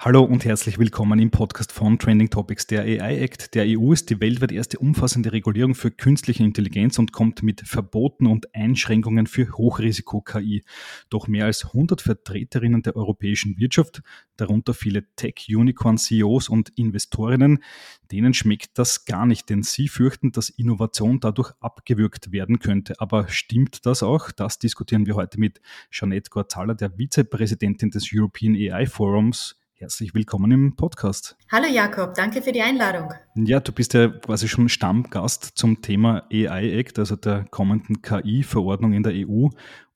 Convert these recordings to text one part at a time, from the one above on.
Hallo und herzlich willkommen im Podcast von Trending Topics. Der AI Act der EU ist die weltweit erste umfassende Regulierung für künstliche Intelligenz und kommt mit Verboten und Einschränkungen für Hochrisiko-KI. Doch mehr als 100 Vertreterinnen der europäischen Wirtschaft, darunter viele Tech-Unicorn-CEOs und Investorinnen, denen schmeckt das gar nicht, denn sie fürchten, dass Innovation dadurch abgewürgt werden könnte. Aber stimmt das auch? Das diskutieren wir heute mit Jeanette Gorzala, der Vizepräsidentin des European AI Forums Herzlich willkommen im Podcast. Hallo Jakob, danke für die Einladung. Ja, du bist ja quasi schon Stammgast zum Thema AI Act, also der kommenden KI-Verordnung in der EU.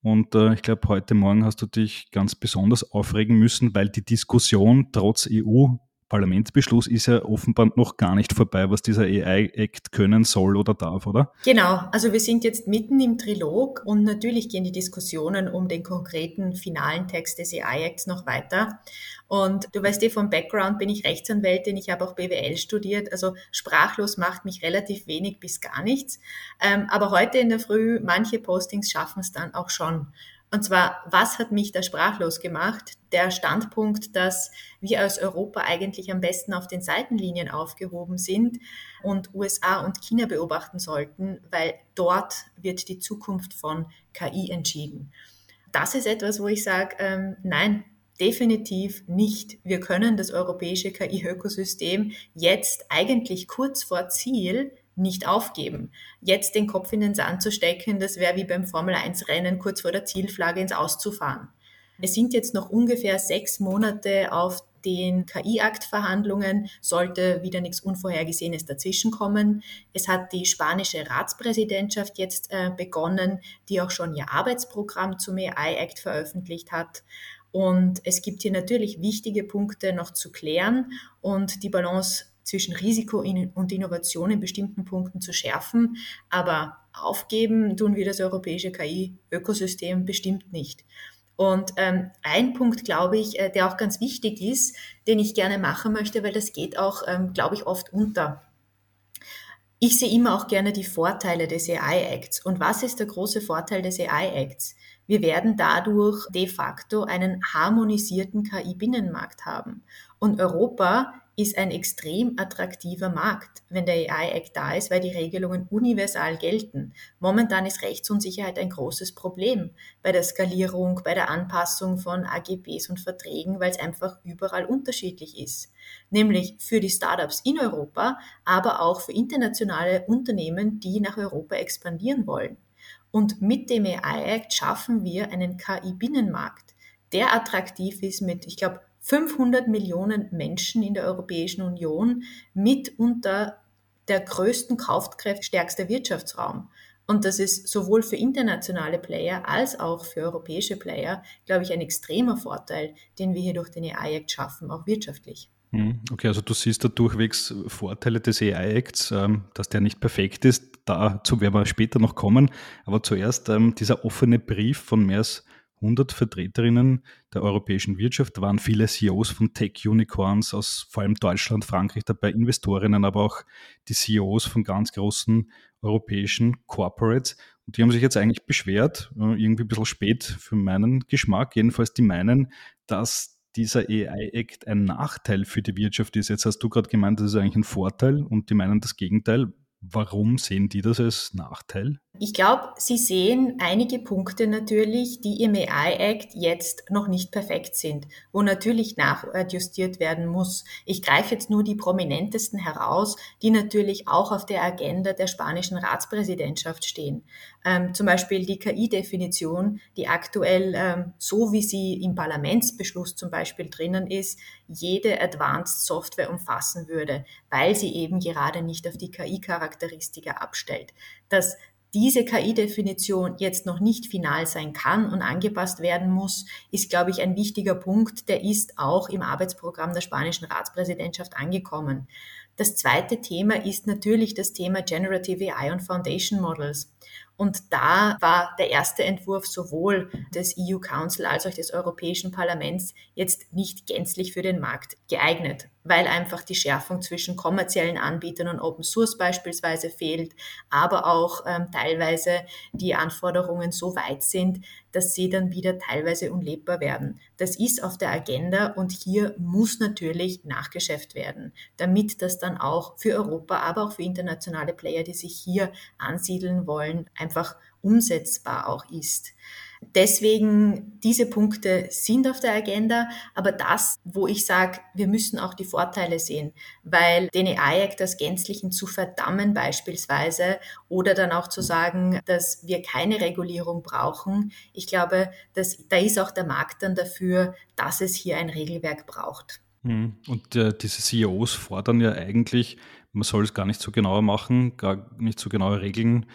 Und äh, ich glaube, heute Morgen hast du dich ganz besonders aufregen müssen, weil die Diskussion trotz EU Parlamentsbeschluss ist ja offenbar noch gar nicht vorbei, was dieser AI-Act können soll oder darf, oder? Genau, also wir sind jetzt mitten im Trilog und natürlich gehen die Diskussionen um den konkreten finalen Text des AI-Acts noch weiter. Und du weißt eh, vom Background bin ich Rechtsanwältin, ich habe auch BWL studiert, also sprachlos macht mich relativ wenig bis gar nichts. Ähm, aber heute in der Früh, manche Postings schaffen es dann auch schon. Und zwar, was hat mich da sprachlos gemacht? Der Standpunkt, dass wir als Europa eigentlich am besten auf den Seitenlinien aufgehoben sind und USA und China beobachten sollten, weil dort wird die Zukunft von KI entschieden. Das ist etwas, wo ich sage, ähm, nein, definitiv nicht. Wir können das europäische KI-Ökosystem jetzt eigentlich kurz vor Ziel nicht aufgeben. Jetzt den Kopf in den Sand zu stecken, das wäre wie beim Formel-1-Rennen kurz vor der Zielflagge ins Auszufahren. Es sind jetzt noch ungefähr sechs Monate auf den KI-Akt-Verhandlungen sollte wieder nichts Unvorhergesehenes dazwischenkommen. Es hat die spanische Ratspräsidentschaft jetzt äh, begonnen, die auch schon ihr Arbeitsprogramm zum AI-Act veröffentlicht hat. Und es gibt hier natürlich wichtige Punkte noch zu klären und die Balance zwischen Risiko und Innovation in bestimmten Punkten zu schärfen. Aber aufgeben tun wir das europäische KI-Ökosystem bestimmt nicht. Und ähm, ein Punkt, glaube ich, äh, der auch ganz wichtig ist, den ich gerne machen möchte, weil das geht auch, ähm, glaube ich, oft unter. Ich sehe immer auch gerne die Vorteile des AI-Acts. Und was ist der große Vorteil des AI-Acts? Wir werden dadurch de facto einen harmonisierten KI-Binnenmarkt haben. Und Europa ist ein extrem attraktiver Markt, wenn der AI-Act da ist, weil die Regelungen universal gelten. Momentan ist Rechtsunsicherheit ein großes Problem bei der Skalierung, bei der Anpassung von AGBs und Verträgen, weil es einfach überall unterschiedlich ist. Nämlich für die Startups in Europa, aber auch für internationale Unternehmen, die nach Europa expandieren wollen. Und mit dem AI-Act schaffen wir einen KI-Binnenmarkt, der attraktiv ist mit, ich glaube, 500 Millionen Menschen in der Europäischen Union mitunter der größten kaufkräftstärkste Wirtschaftsraum. Und das ist sowohl für internationale Player als auch für europäische Player, glaube ich, ein extremer Vorteil, den wir hier durch den AI-Act schaffen, auch wirtschaftlich. Hm, okay, also du siehst da durchwegs Vorteile des AI-Acts, ähm, dass der nicht perfekt ist. Dazu werden wir später noch kommen. Aber zuerst ähm, dieser offene Brief von mehr als 100 Vertreterinnen der europäischen Wirtschaft, waren viele CEOs von Tech-Unicorns aus vor allem Deutschland, Frankreich dabei, Investorinnen, aber auch die CEOs von ganz großen europäischen Corporates. Und die haben sich jetzt eigentlich beschwert, äh, irgendwie ein bisschen spät für meinen Geschmack, jedenfalls die meinen, dass dieser AI-Act ein Nachteil für die Wirtschaft ist. Jetzt hast du gerade gemeint, das ist eigentlich ein Vorteil und die meinen das Gegenteil. Warum sehen die das als Nachteil? Ich glaube, Sie sehen einige Punkte natürlich, die im AI-Act jetzt noch nicht perfekt sind, wo natürlich nachjustiert werden muss. Ich greife jetzt nur die prominentesten heraus, die natürlich auch auf der Agenda der spanischen Ratspräsidentschaft stehen. Ähm, zum Beispiel die KI-Definition, die aktuell, ähm, so wie sie im Parlamentsbeschluss zum Beispiel drinnen ist, jede Advanced Software umfassen würde, weil sie eben gerade nicht auf die KI-Charakteristika abstellt. Das diese KI-Definition jetzt noch nicht final sein kann und angepasst werden muss, ist, glaube ich, ein wichtiger Punkt. Der ist auch im Arbeitsprogramm der spanischen Ratspräsidentschaft angekommen. Das zweite Thema ist natürlich das Thema Generative AI und Foundation Models. Und da war der erste Entwurf sowohl des EU Council als auch des Europäischen Parlaments jetzt nicht gänzlich für den Markt geeignet, weil einfach die Schärfung zwischen kommerziellen Anbietern und Open Source beispielsweise fehlt, aber auch ähm, teilweise die Anforderungen so weit sind, dass sie dann wieder teilweise unlebbar werden. Das ist auf der Agenda und hier muss natürlich nachgeschärft werden, damit das dann auch für Europa, aber auch für internationale Player, die sich hier ansiedeln wollen, einfach umsetzbar auch ist. Deswegen, diese Punkte sind auf der Agenda, aber das, wo ich sage, wir müssen auch die Vorteile sehen, weil den AI-Act als Gänzlichen zu verdammen beispielsweise oder dann auch zu sagen, dass wir keine Regulierung brauchen, ich glaube, dass, da ist auch der Markt dann dafür, dass es hier ein Regelwerk braucht. Hm. Und äh, diese CEOs fordern ja eigentlich, man soll es gar nicht so genauer machen, gar nicht so genaue Regeln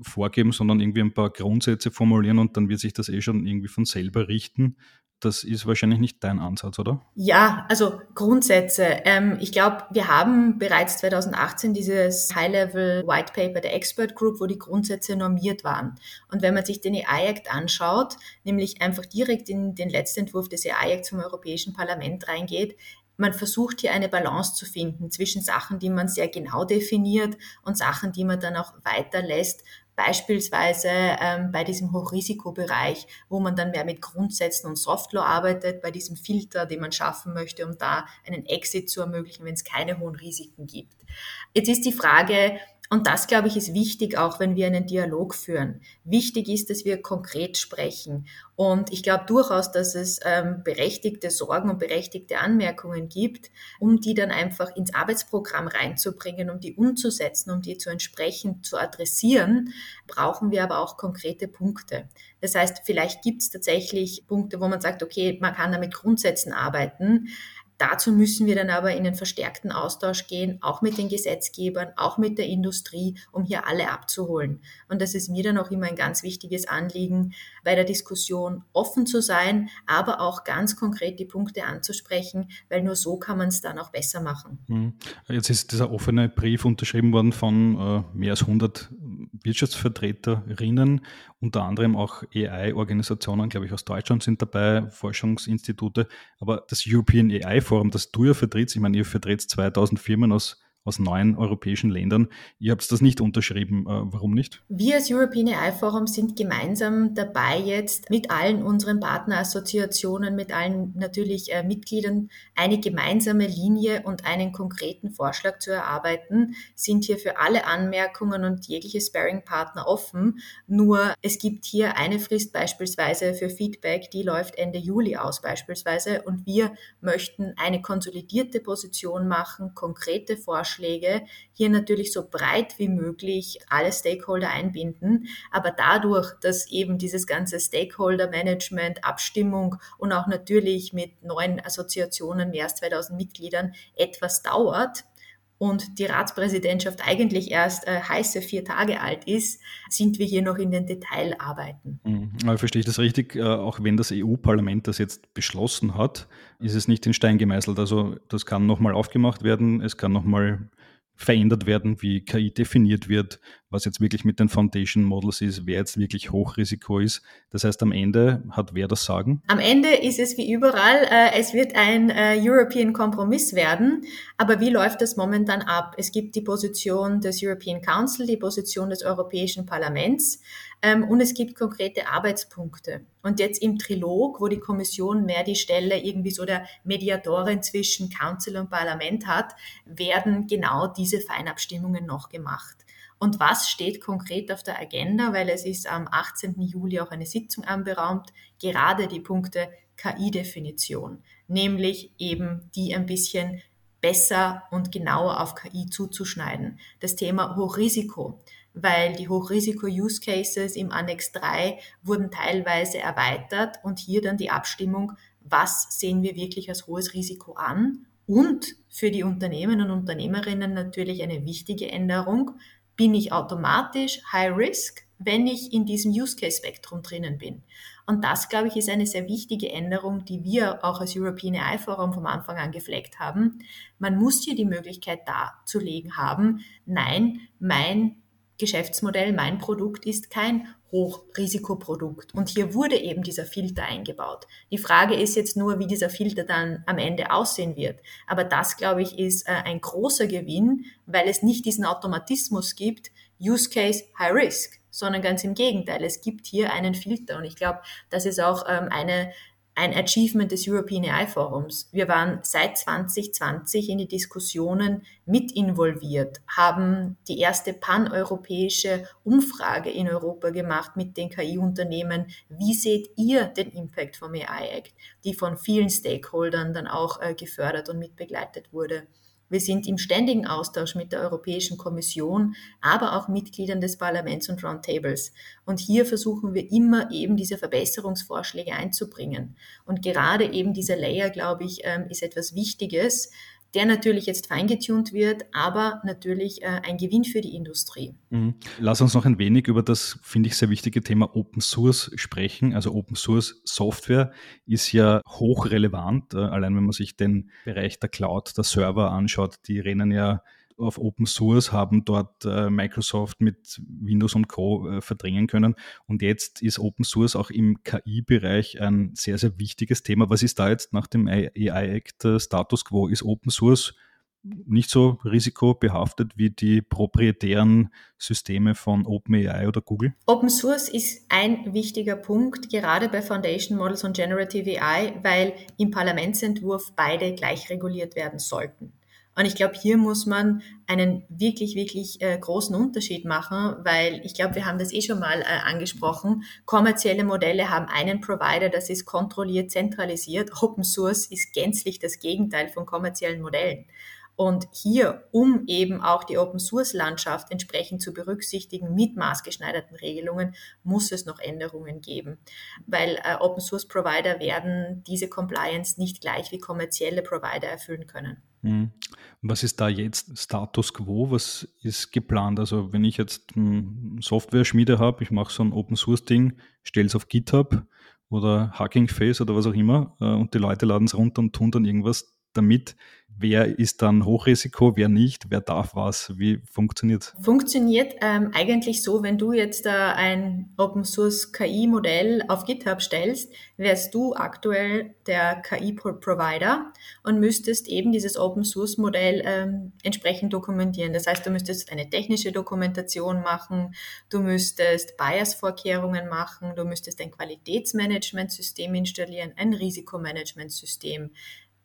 vorgeben, sondern irgendwie ein paar Grundsätze formulieren und dann wird sich das eh schon irgendwie von selber richten. Das ist wahrscheinlich nicht dein Ansatz, oder? Ja, also Grundsätze. Ähm, ich glaube, wir haben bereits 2018 dieses High-Level White Paper der Expert Group, wo die Grundsätze normiert waren. Und wenn man sich den AI-Act anschaut, nämlich einfach direkt in den letzten Entwurf des AI-Acts vom Europäischen Parlament reingeht, man versucht hier eine Balance zu finden zwischen Sachen, die man sehr genau definiert und Sachen, die man dann auch weiterlässt, Beispielsweise ähm, bei diesem Hochrisikobereich, wo man dann mehr mit Grundsätzen und Softlaw arbeitet, bei diesem Filter, den man schaffen möchte, um da einen Exit zu ermöglichen, wenn es keine hohen Risiken gibt. Jetzt ist die Frage, und das, glaube ich, ist wichtig, auch wenn wir einen Dialog führen. Wichtig ist, dass wir konkret sprechen. Und ich glaube durchaus, dass es ähm, berechtigte Sorgen und berechtigte Anmerkungen gibt, um die dann einfach ins Arbeitsprogramm reinzubringen, um die umzusetzen, um die zu entsprechend zu adressieren, brauchen wir aber auch konkrete Punkte. Das heißt, vielleicht gibt es tatsächlich Punkte, wo man sagt, okay, man kann da mit Grundsätzen arbeiten, Dazu müssen wir dann aber in einen verstärkten Austausch gehen, auch mit den Gesetzgebern, auch mit der Industrie, um hier alle abzuholen. Und das ist mir dann auch immer ein ganz wichtiges Anliegen, bei der Diskussion offen zu sein, aber auch ganz konkret die Punkte anzusprechen, weil nur so kann man es dann auch besser machen. Hm. Jetzt ist dieser offene Brief unterschrieben worden von äh, mehr als 100 Wirtschaftsvertreterinnen, unter anderem auch AI-Organisationen, glaube ich, aus Deutschland sind dabei, Forschungsinstitute, aber das European AI Forum, das du ja vertrittst, ich meine, ihr vertritt 2000 Firmen aus aus neun europäischen Ländern. Ihr habt das nicht unterschrieben. Äh, warum nicht? Wir als European AI Forum sind gemeinsam dabei, jetzt mit allen unseren Partnerassoziationen, mit allen natürlich äh, Mitgliedern eine gemeinsame Linie und einen konkreten Vorschlag zu erarbeiten, sind hier für alle Anmerkungen und jegliche Sparing-Partner offen. Nur es gibt hier eine Frist beispielsweise für Feedback, die läuft Ende Juli aus beispielsweise und wir möchten eine konsolidierte Position machen, konkrete Vorschläge Vorschläge hier natürlich so breit wie möglich alle Stakeholder einbinden. Aber dadurch, dass eben dieses ganze Stakeholder-Management, Abstimmung und auch natürlich mit neuen Assoziationen, mehr als 2000 Mitgliedern, etwas dauert, und die Ratspräsidentschaft eigentlich erst äh, heiße vier Tage alt ist, sind wir hier noch in den Detailarbeiten. Mhm. Verstehe ich das richtig? Äh, auch wenn das EU-Parlament das jetzt beschlossen hat, ist es nicht in Stein gemeißelt. Also das kann nochmal aufgemacht werden, es kann nochmal verändert werden, wie KI definiert wird, was jetzt wirklich mit den Foundation Models ist, wer jetzt wirklich Hochrisiko ist. Das heißt, am Ende hat wer das Sagen? Am Ende ist es wie überall, äh, es wird ein äh, European Kompromiss werden. Aber wie läuft das momentan ab? Es gibt die Position des European Council, die Position des Europäischen Parlaments ähm, und es gibt konkrete Arbeitspunkte. Und jetzt im Trilog, wo die Kommission mehr die Stelle irgendwie so der Mediatorin zwischen Council und Parlament hat, werden genau diese Feinabstimmungen noch gemacht. Und was steht konkret auf der Agenda? Weil es ist am 18. Juli auch eine Sitzung anberaumt, gerade die Punkte KI-Definition, nämlich eben die ein bisschen besser und genauer auf KI zuzuschneiden. Das Thema Hochrisiko weil die Hochrisiko-Use-Cases im Annex 3 wurden teilweise erweitert und hier dann die Abstimmung, was sehen wir wirklich als hohes Risiko an und für die Unternehmen und Unternehmerinnen natürlich eine wichtige Änderung, bin ich automatisch High Risk, wenn ich in diesem Use Case Spektrum drinnen bin. Und das, glaube ich, ist eine sehr wichtige Änderung, die wir auch als European AI Forum vom Anfang an gefleckt haben. Man muss hier die Möglichkeit darzulegen haben, nein, mein Geschäftsmodell, mein Produkt ist kein Hochrisikoprodukt. Und hier wurde eben dieser Filter eingebaut. Die Frage ist jetzt nur, wie dieser Filter dann am Ende aussehen wird. Aber das, glaube ich, ist äh, ein großer Gewinn, weil es nicht diesen Automatismus gibt, Use Case High Risk, sondern ganz im Gegenteil. Es gibt hier einen Filter. Und ich glaube, das ist auch ähm, eine ein Achievement des European AI Forums. Wir waren seit 2020 in die Diskussionen mit involviert, haben die erste paneuropäische Umfrage in Europa gemacht mit den KI-Unternehmen. Wie seht ihr den Impact vom AI Act, die von vielen Stakeholdern dann auch äh, gefördert und mitbegleitet wurde? Wir sind im ständigen Austausch mit der Europäischen Kommission, aber auch Mitgliedern des Parlaments und Roundtables. Und hier versuchen wir immer eben diese Verbesserungsvorschläge einzubringen. Und gerade eben dieser Layer, glaube ich, ähm, ist etwas Wichtiges, der natürlich jetzt feingetuned wird, aber natürlich äh, ein Gewinn für die Industrie. Mhm. Lass uns noch ein wenig über das, finde ich, sehr wichtige Thema Open Source sprechen. Also Open Source Software ist ja hochrelevant, äh, allein wenn man sich den Bereich der Cloud, der Server anschaut, die rennen ja auf Open Source, haben dort äh, Microsoft mit Windows und Co. Äh, verdrängen können. Und jetzt ist Open Source auch im KI-Bereich ein sehr, sehr wichtiges Thema. Was ist da jetzt nach dem AI-Act äh, Status quo? Ist Open Source nicht so risikobehaftet wie die proprietären Systeme von OpenAI oder Google? Open Source ist ein wichtiger Punkt, gerade bei Foundation Models und Generative AI, weil im Parlamentsentwurf beide gleich reguliert werden sollten. Und ich glaube, hier muss man einen wirklich, wirklich äh, großen Unterschied machen, weil ich glaube, wir haben das eh schon mal äh, angesprochen. Kommerzielle Modelle haben einen Provider, das ist kontrolliert, zentralisiert. Open Source ist gänzlich das Gegenteil von kommerziellen Modellen. Und hier, um eben auch die Open Source Landschaft entsprechend zu berücksichtigen mit maßgeschneiderten Regelungen, muss es noch Änderungen geben, weil äh, Open Source Provider werden diese Compliance nicht gleich wie kommerzielle Provider erfüllen können. Hm. Was ist da jetzt Status quo? Was ist geplant? Also wenn ich jetzt Software-Schmiede habe, ich mache so ein Open-Source-Ding, stelle es auf GitHub oder Hugging Face oder was auch immer äh, und die Leute laden es runter und tun dann irgendwas damit wer ist dann Hochrisiko, wer nicht, wer darf was, wie funktioniert Funktioniert ähm, eigentlich so, wenn du jetzt äh, ein Open Source KI-Modell auf GitHub stellst, wärst du aktuell der KI-Provider und müsstest eben dieses Open Source Modell ähm, entsprechend dokumentieren. Das heißt, du müsstest eine technische Dokumentation machen, du müsstest Bias-Vorkehrungen machen, du müsstest ein Qualitätsmanagementsystem installieren, ein Risikomanagementsystem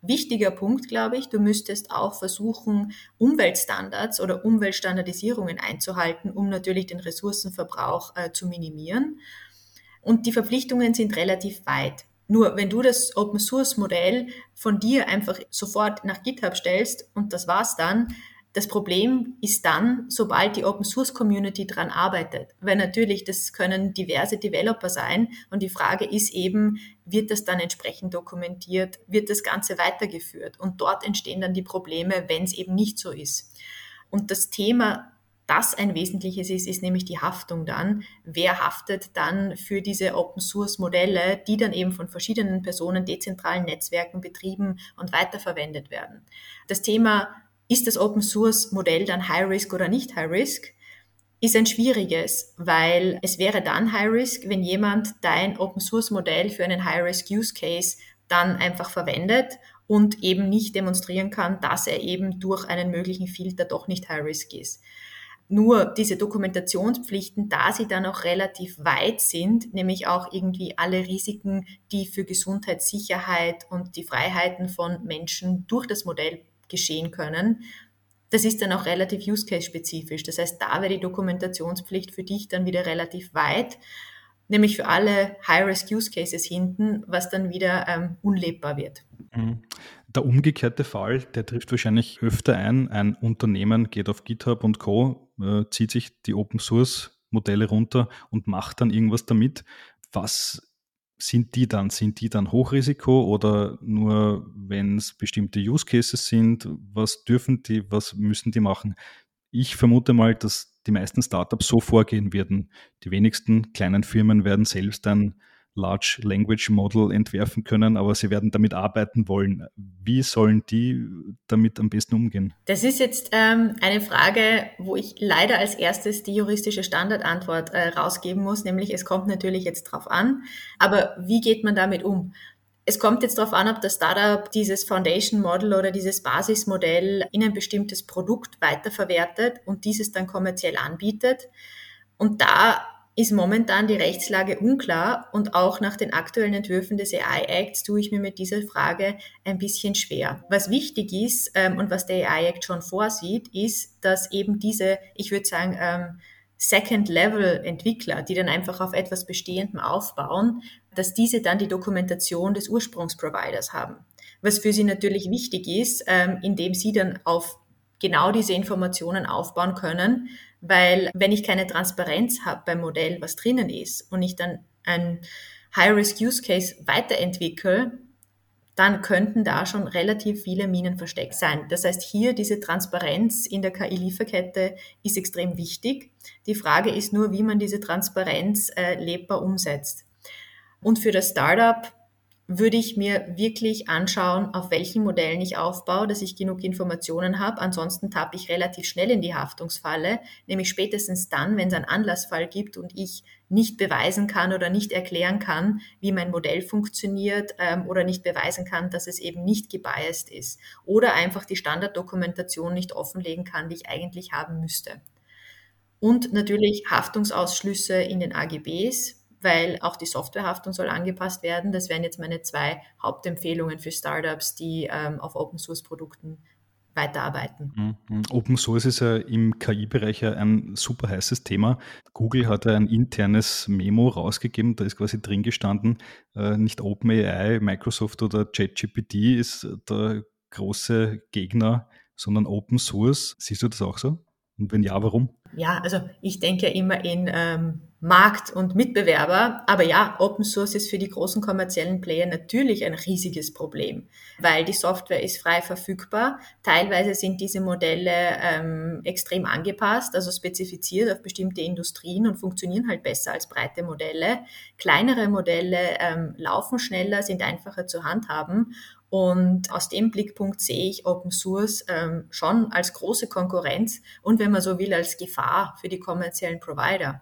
wichtiger Punkt, glaube ich. Du müsstest auch versuchen, Umweltstandards oder Umweltstandardisierungen einzuhalten, um natürlich den Ressourcenverbrauch äh, zu minimieren. Und die Verpflichtungen sind relativ weit. Nur wenn du das Open Source Modell von dir einfach sofort nach GitHub stellst und das war's dann, das Problem ist dann, sobald die Open Source Community dran arbeitet, weil natürlich das können diverse Developer sein und die Frage ist eben, wird das dann entsprechend dokumentiert, wird das Ganze weitergeführt und dort entstehen dann die Probleme, wenn es eben nicht so ist. Und das Thema das ein wesentliches ist, ist nämlich die Haftung dann. Wer haftet dann für diese Open Source Modelle, die dann eben von verschiedenen Personen, dezentralen Netzwerken betrieben und weiterverwendet werden? Das Thema ist das Open Source Modell dann High Risk oder nicht High Risk, ist ein schwieriges, weil es wäre dann High Risk, wenn jemand dein Open Source Modell für einen High Risk Use Case dann einfach verwendet und eben nicht demonstrieren kann, dass er eben durch einen möglichen Filter doch nicht High Risk ist. Nur diese Dokumentationspflichten, da sie dann auch relativ weit sind, nämlich auch irgendwie alle Risiken, die für Gesundheitssicherheit und die Freiheiten von Menschen durch das Modell geschehen können. Das ist dann auch relativ use-case-spezifisch. Das heißt, da wäre die Dokumentationspflicht für dich dann wieder relativ weit, nämlich für alle High-Risk-Use-Cases hinten, was dann wieder ähm, unlebbar wird. Mhm. Der umgekehrte Fall, der trifft wahrscheinlich öfter ein. Ein Unternehmen geht auf GitHub und Co., äh, zieht sich die Open-Source-Modelle runter und macht dann irgendwas damit. Was sind die dann? Sind die dann Hochrisiko oder nur, wenn es bestimmte Use Cases sind? Was dürfen die, was müssen die machen? Ich vermute mal, dass die meisten Startups so vorgehen werden. Die wenigsten kleinen Firmen werden selbst ein Large Language Model entwerfen können, aber sie werden damit arbeiten wollen. Wie sollen die damit am besten umgehen? Das ist jetzt ähm, eine Frage, wo ich leider als erstes die juristische Standardantwort äh, rausgeben muss, nämlich es kommt natürlich jetzt drauf an, aber wie geht man damit um? Es kommt jetzt darauf an, ob das Startup dieses Foundation Model oder dieses Basismodell in ein bestimmtes Produkt weiterverwertet und dieses dann kommerziell anbietet. Und da ist momentan die Rechtslage unklar und auch nach den aktuellen Entwürfen des AI Acts tue ich mir mit dieser Frage ein bisschen schwer. Was wichtig ist ähm, und was der AI Act schon vorsieht, ist, dass eben diese, ich würde sagen, ähm, Second-Level-Entwickler, die dann einfach auf etwas Bestehendem aufbauen, dass diese dann die Dokumentation des Ursprungsproviders haben. Was für sie natürlich wichtig ist, ähm, indem sie dann auf genau diese Informationen aufbauen können, weil wenn ich keine Transparenz habe beim Modell, was drinnen ist, und ich dann ein High-Risk-Use-Case weiterentwickle, dann könnten da schon relativ viele Minen versteckt sein. Das heißt, hier diese Transparenz in der KI-Lieferkette ist extrem wichtig. Die Frage ist nur, wie man diese Transparenz äh, lebbar umsetzt. Und für das Startup würde ich mir wirklich anschauen, auf welchen Modellen ich aufbaue, dass ich genug Informationen habe. Ansonsten tappe ich relativ schnell in die Haftungsfalle, nämlich spätestens dann, wenn es einen Anlassfall gibt und ich nicht beweisen kann oder nicht erklären kann, wie mein Modell funktioniert ähm, oder nicht beweisen kann, dass es eben nicht gebiased ist oder einfach die Standarddokumentation nicht offenlegen kann, die ich eigentlich haben müsste. Und natürlich Haftungsausschlüsse in den AGBs, weil auch die Softwarehaftung soll angepasst werden. Das wären jetzt meine zwei Hauptempfehlungen für Startups, die ähm, auf Open Source Produkten weiterarbeiten. Mhm. Open Source ist ja im KI-Bereich ein super heißes Thema. Google hat ja ein internes Memo rausgegeben, da ist quasi drin gestanden, äh, nicht OpenAI, Microsoft oder ChatGPT ist der große Gegner, sondern Open Source. Siehst du das auch so? Und wenn ja, warum? Ja, also ich denke immer in ähm, Markt und Mitbewerber. Aber ja, Open Source ist für die großen kommerziellen Player natürlich ein riesiges Problem, weil die Software ist frei verfügbar. Teilweise sind diese Modelle ähm, extrem angepasst, also spezifiziert auf bestimmte Industrien und funktionieren halt besser als breite Modelle. Kleinere Modelle ähm, laufen schneller, sind einfacher zu handhaben und aus dem Blickpunkt sehe ich Open Source ähm, schon als große Konkurrenz und wenn man so will, als Gefahr für die kommerziellen Provider.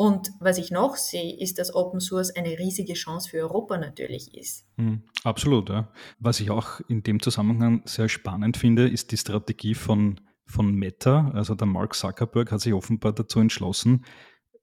Und was ich noch sehe, ist, dass Open Source eine riesige Chance für Europa natürlich ist. Mhm, absolut, ja. Was ich auch in dem Zusammenhang sehr spannend finde, ist die Strategie von, von Meta. Also der Mark Zuckerberg hat sich offenbar dazu entschlossen,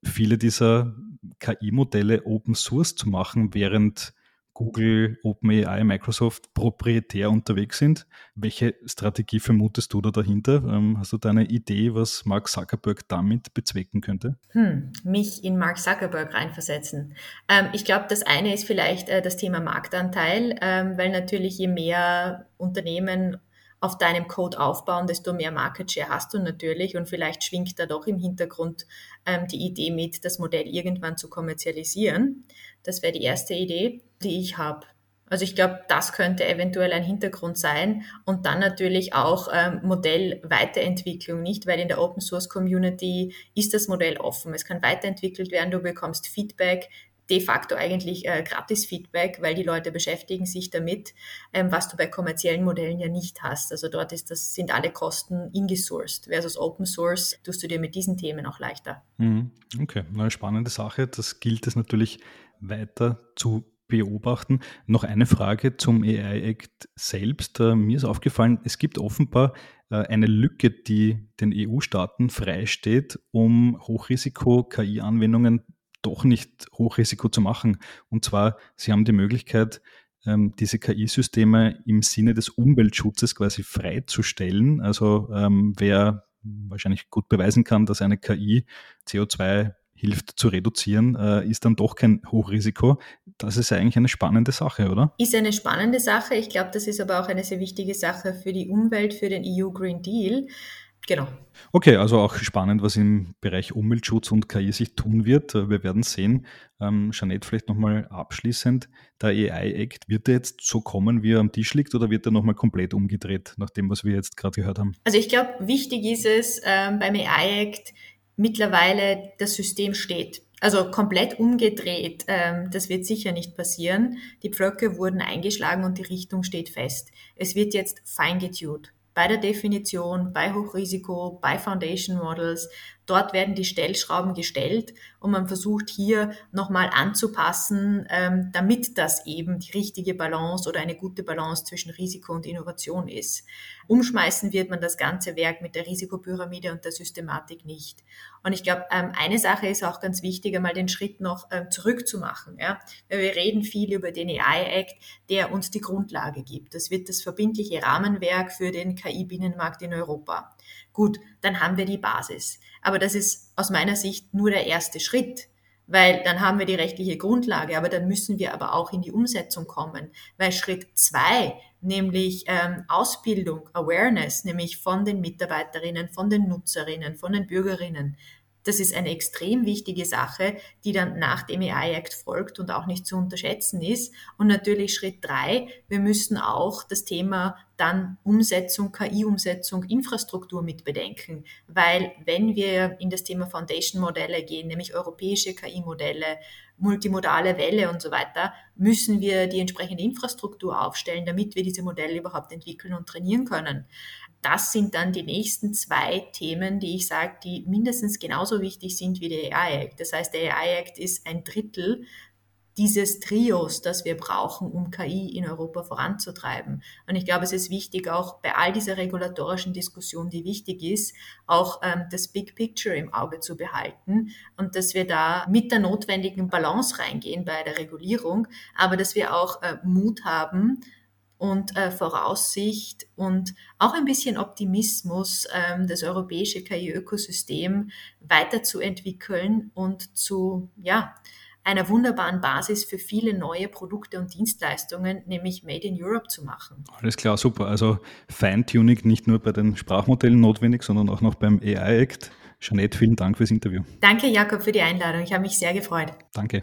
viele dieser KI-Modelle Open Source zu machen, während Google, OpenAI, Microsoft proprietär unterwegs sind. Welche Strategie vermutest du da dahinter? Ähm, hast du da eine Idee, was Mark Zuckerberg damit bezwecken könnte? Hm, mich in Mark Zuckerberg reinversetzen. Ähm, ich glaube, das eine ist vielleicht äh, das Thema Marktanteil, ähm, weil natürlich je mehr Unternehmen auf deinem Code aufbauen, desto mehr Market Share hast du natürlich und vielleicht schwingt da doch im Hintergrund ähm, die Idee mit, das Modell irgendwann zu kommerzialisieren. Das wäre die erste Idee, die ich habe. Also ich glaube, das könnte eventuell ein Hintergrund sein und dann natürlich auch ähm, Modellweiterentwicklung, nicht? Weil in der Open Source Community ist das Modell offen. Es kann weiterentwickelt werden, du bekommst Feedback, de facto eigentlich äh, gratis Feedback, weil die Leute beschäftigen sich damit, ähm, was du bei kommerziellen Modellen ja nicht hast. Also dort ist das, sind alle Kosten ingesourced versus Open Source tust du dir mit diesen Themen auch leichter. Mhm. Okay, eine spannende Sache. Das gilt es natürlich weiter zu beobachten. Noch eine Frage zum AI-Act selbst. Äh, mir ist aufgefallen, es gibt offenbar äh, eine Lücke, die den EU-Staaten freisteht, um Hochrisiko-KI-Anwendungen doch nicht Hochrisiko zu machen. Und zwar, sie haben die Möglichkeit, ähm, diese KI-Systeme im Sinne des Umweltschutzes quasi freizustellen. Also ähm, wer wahrscheinlich gut beweisen kann, dass eine KI CO2 hilft zu reduzieren, äh, ist dann doch kein Hochrisiko. Das ist eigentlich eine spannende Sache, oder? Ist eine spannende Sache. Ich glaube, das ist aber auch eine sehr wichtige Sache für die Umwelt, für den EU Green Deal. Genau. Okay, also auch spannend, was im Bereich Umweltschutz und KI sich tun wird. Äh, wir werden sehen. Ähm, Jeanette, vielleicht nochmal abschließend. Der AI-Act, wird der jetzt so kommen, wie er am Tisch liegt, oder wird er nochmal komplett umgedreht, nach dem, was wir jetzt gerade gehört haben? Also ich glaube, wichtig ist es ähm, beim AI-Act, mittlerweile das System steht. Also komplett umgedreht, ähm, das wird sicher nicht passieren. Die Pflöcke wurden eingeschlagen und die Richtung steht fest. Es wird jetzt feingetuned bei der Definition, bei Hochrisiko, bei Foundation Models. Dort werden die Stellschrauben gestellt und man versucht hier nochmal anzupassen, ähm, damit das eben die richtige Balance oder eine gute Balance zwischen Risiko und Innovation ist. Umschmeißen wird man das ganze Werk mit der Risikopyramide und der Systematik nicht. Und ich glaube, ähm, eine Sache ist auch ganz wichtig, einmal den Schritt noch ähm, zurückzumachen. Ja? Wir reden viel über den AI-Act, der uns die Grundlage gibt. Das wird das verbindliche Rahmenwerk für den KI-Binnenmarkt in Europa. Gut, dann haben wir die Basis. Aber das ist aus meiner Sicht nur der erste Schritt weil dann haben wir die rechtliche Grundlage, aber dann müssen wir aber auch in die Umsetzung kommen, weil Schritt zwei, nämlich ähm, Ausbildung, Awareness, nämlich von den Mitarbeiterinnen, von den Nutzerinnen, von den Bürgerinnen, das ist eine extrem wichtige Sache, die dann nach dem AI Act folgt und auch nicht zu unterschätzen ist. Und natürlich Schritt drei, wir müssen auch das Thema dann Umsetzung, KI-Umsetzung, Infrastruktur mit bedenken. Weil wenn wir in das Thema Foundation-Modelle gehen, nämlich europäische KI-Modelle, multimodale Welle und so weiter, müssen wir die entsprechende Infrastruktur aufstellen, damit wir diese Modelle überhaupt entwickeln und trainieren können das sind dann die nächsten zwei Themen, die ich sage, die mindestens genauso wichtig sind wie der AI Act. Das heißt, der AI Act ist ein Drittel dieses Trios, das wir brauchen, um KI in Europa voranzutreiben. Und ich glaube, es ist wichtig, auch bei all dieser regulatorischen Diskussion, die wichtig ist, auch ähm, das Big Picture im Auge zu behalten und dass wir da mit der notwendigen Balance reingehen bei der Regulierung, aber dass wir auch äh, Mut haben, und äh, Voraussicht und auch ein bisschen Optimismus, ähm, das europäische KI-Ökosystem weiterzuentwickeln und zu ja, einer wunderbaren Basis für viele neue Produkte und Dienstleistungen, nämlich Made in Europe zu machen. Alles klar, super. Also Feintuning nicht nur bei den Sprachmodellen notwendig, sondern auch noch beim AI-Act. Jeanette, vielen Dank fürs Interview. Danke, Jakob, für die Einladung. Ich habe mich sehr gefreut. Danke.